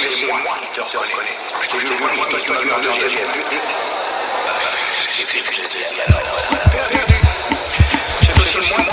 mais c'est moi qui te reconnais. Je t'ai vu le premier but, tu as vu un deuxième. J'ai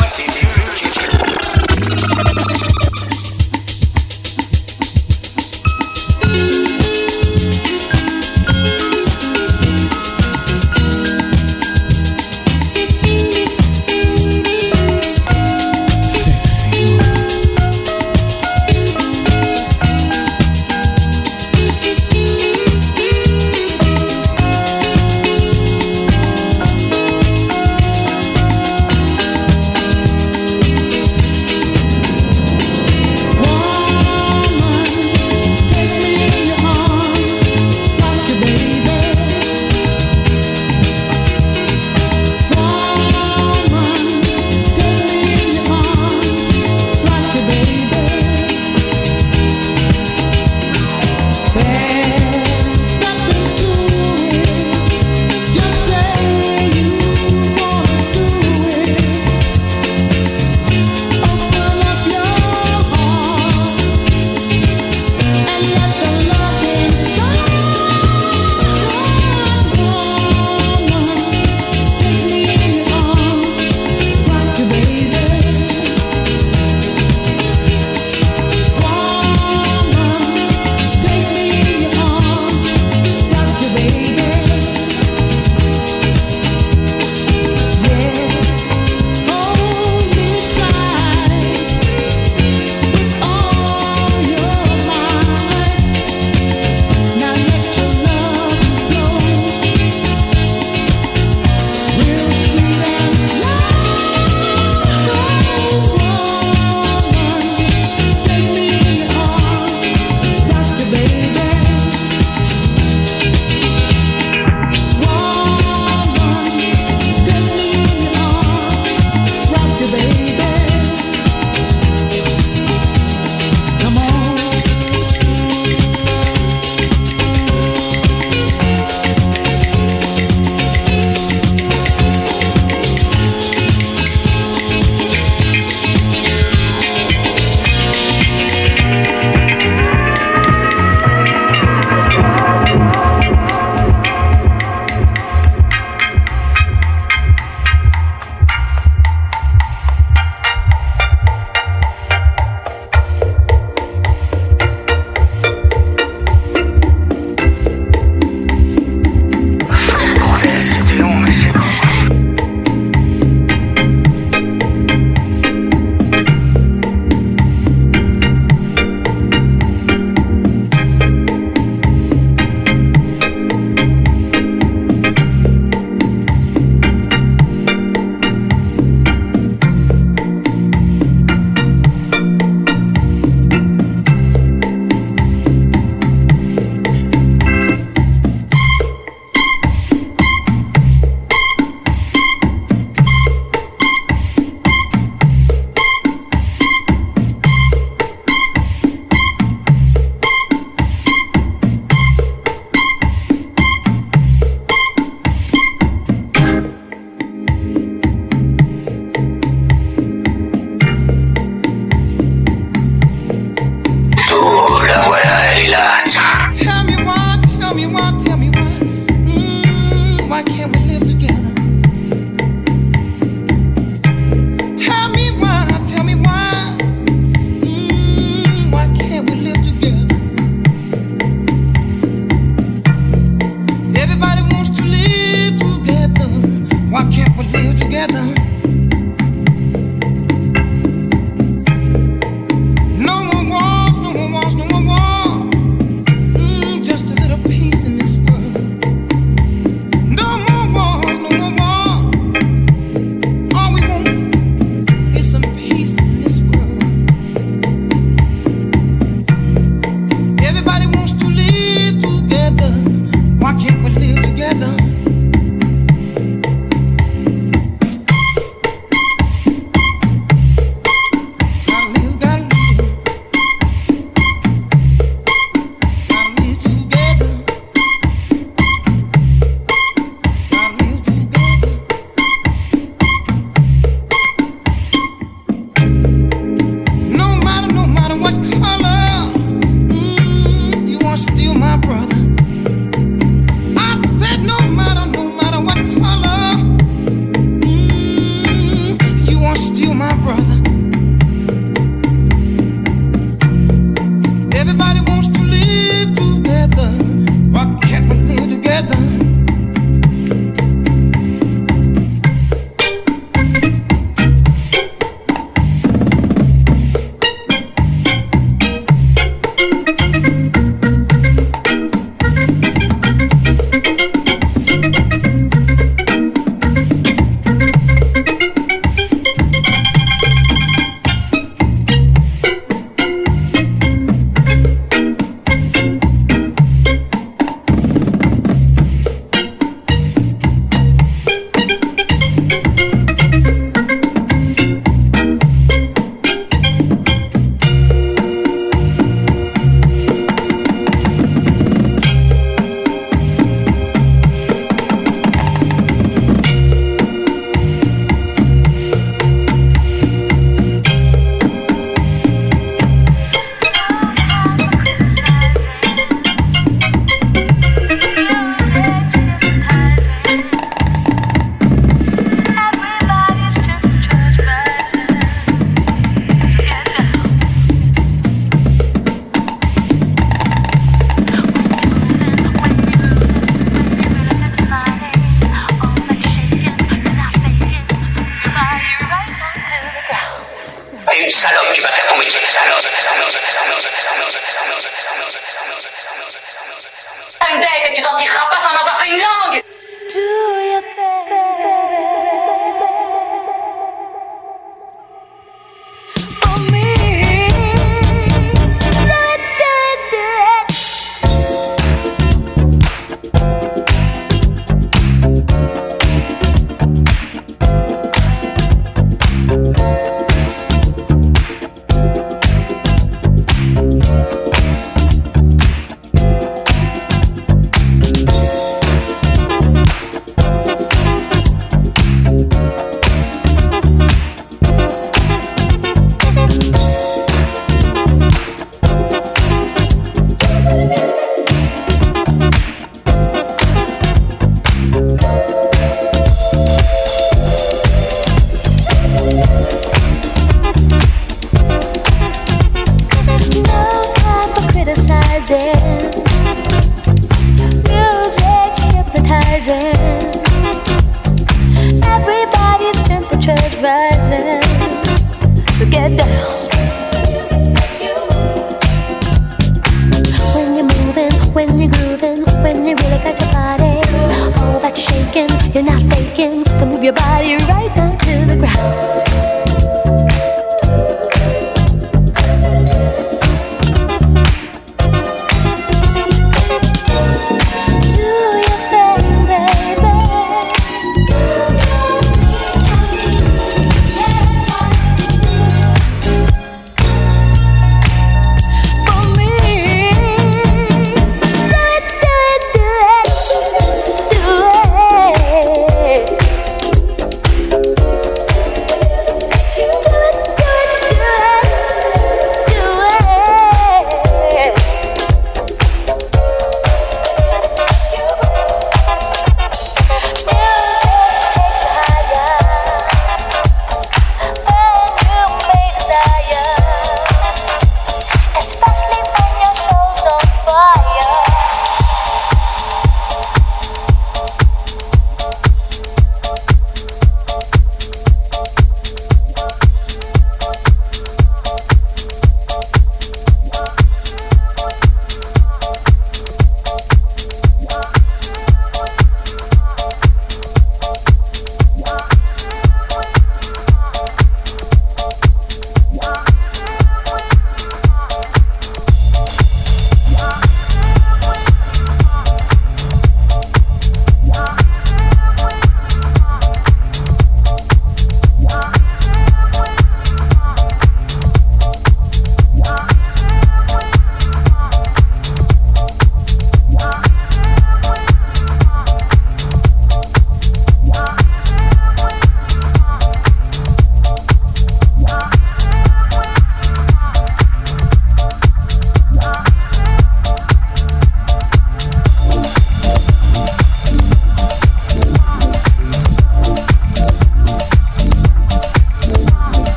you're not faking. So move your body right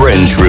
from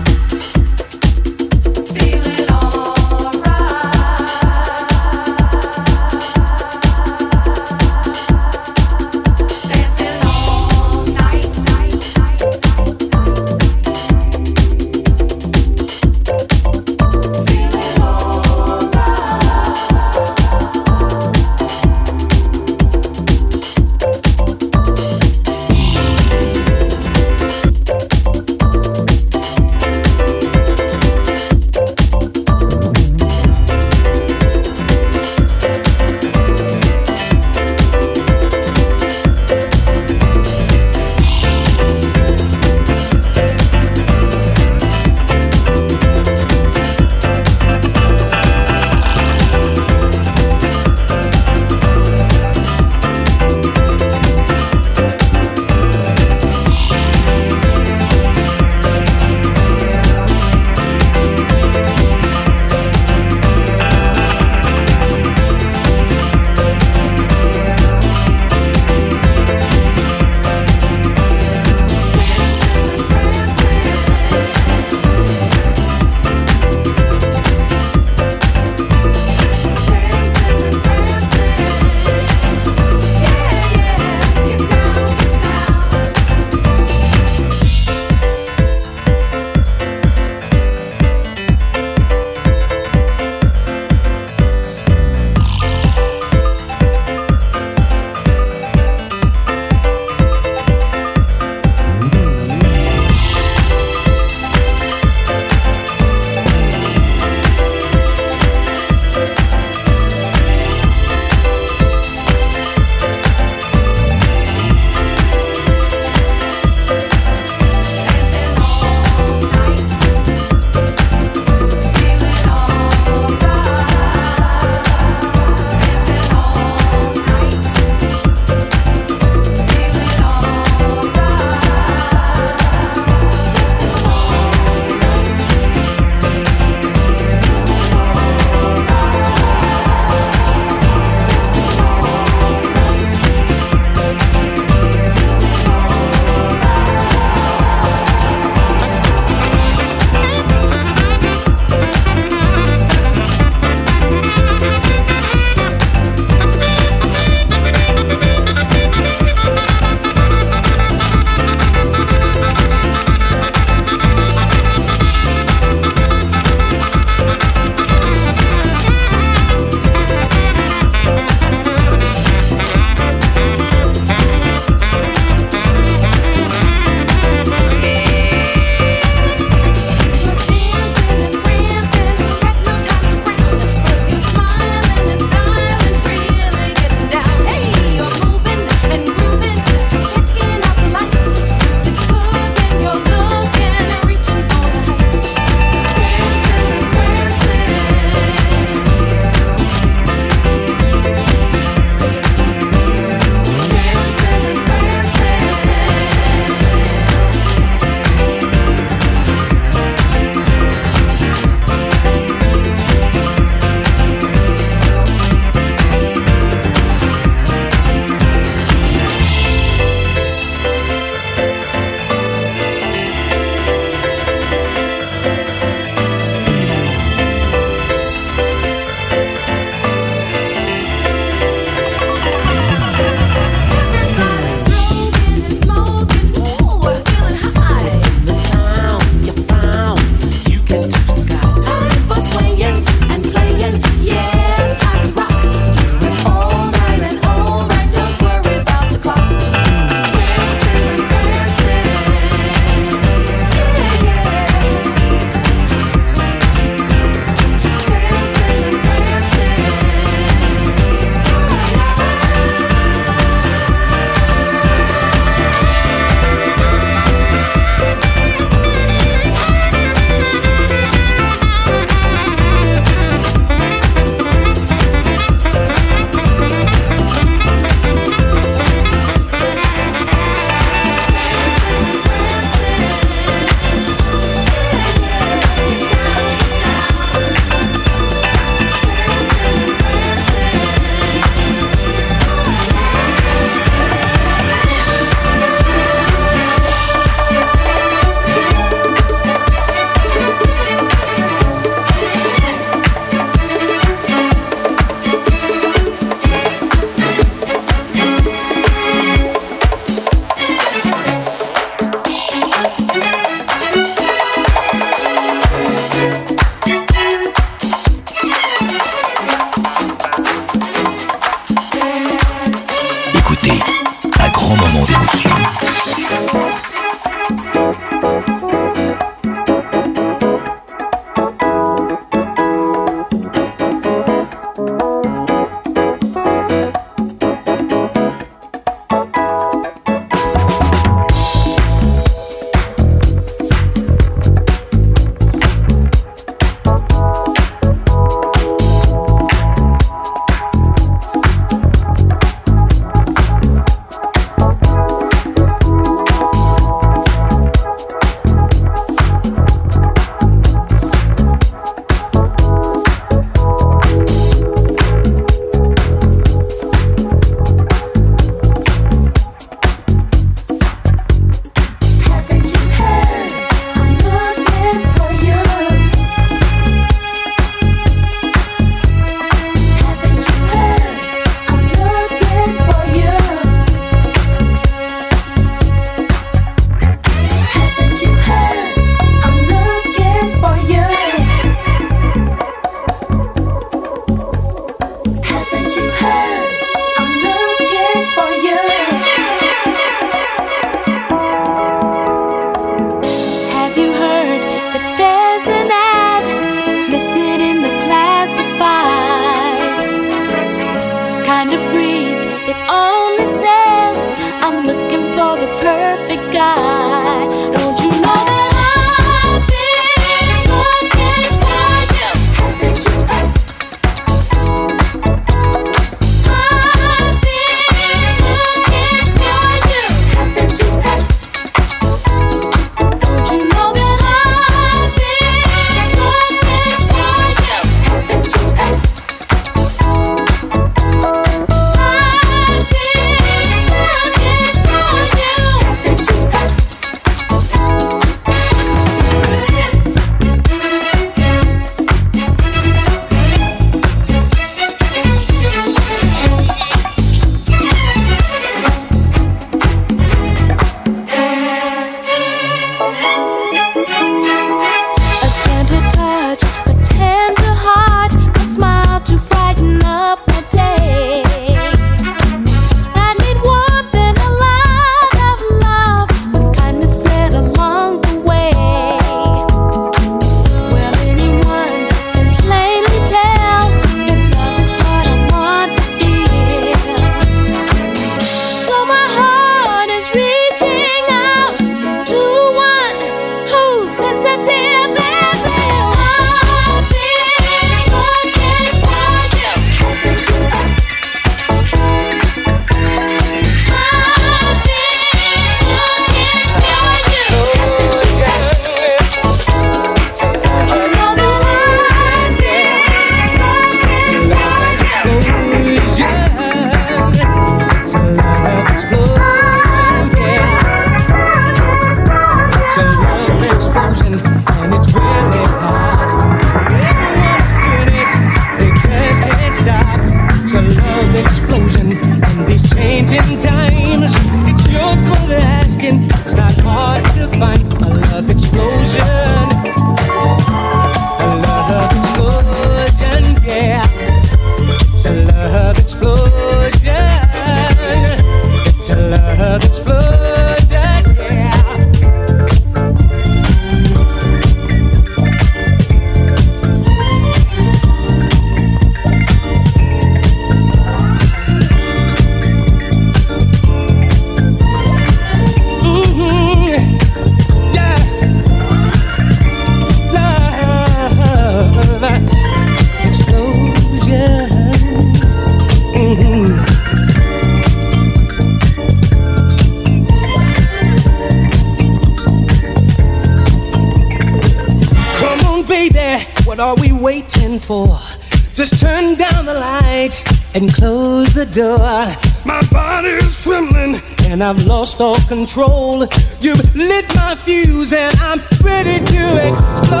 I've lost all control. You've lit my fuse and I'm ready to explode.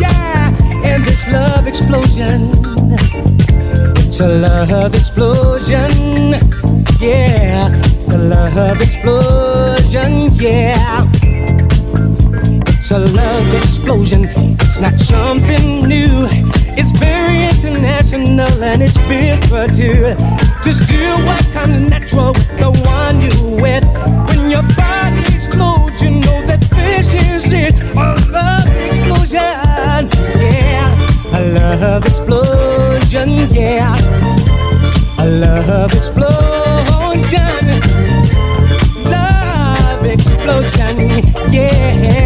Yeah, and this love explosion. It's a love explosion. Yeah, it's a love explosion. Yeah. It's a love explosion. It's not something new. It's very international and it's big for two Just do what comes natural with the one you with. When your body explodes, you know that this is it. A love explosion, yeah. A love explosion, yeah. A love explosion. Love explosion, yeah.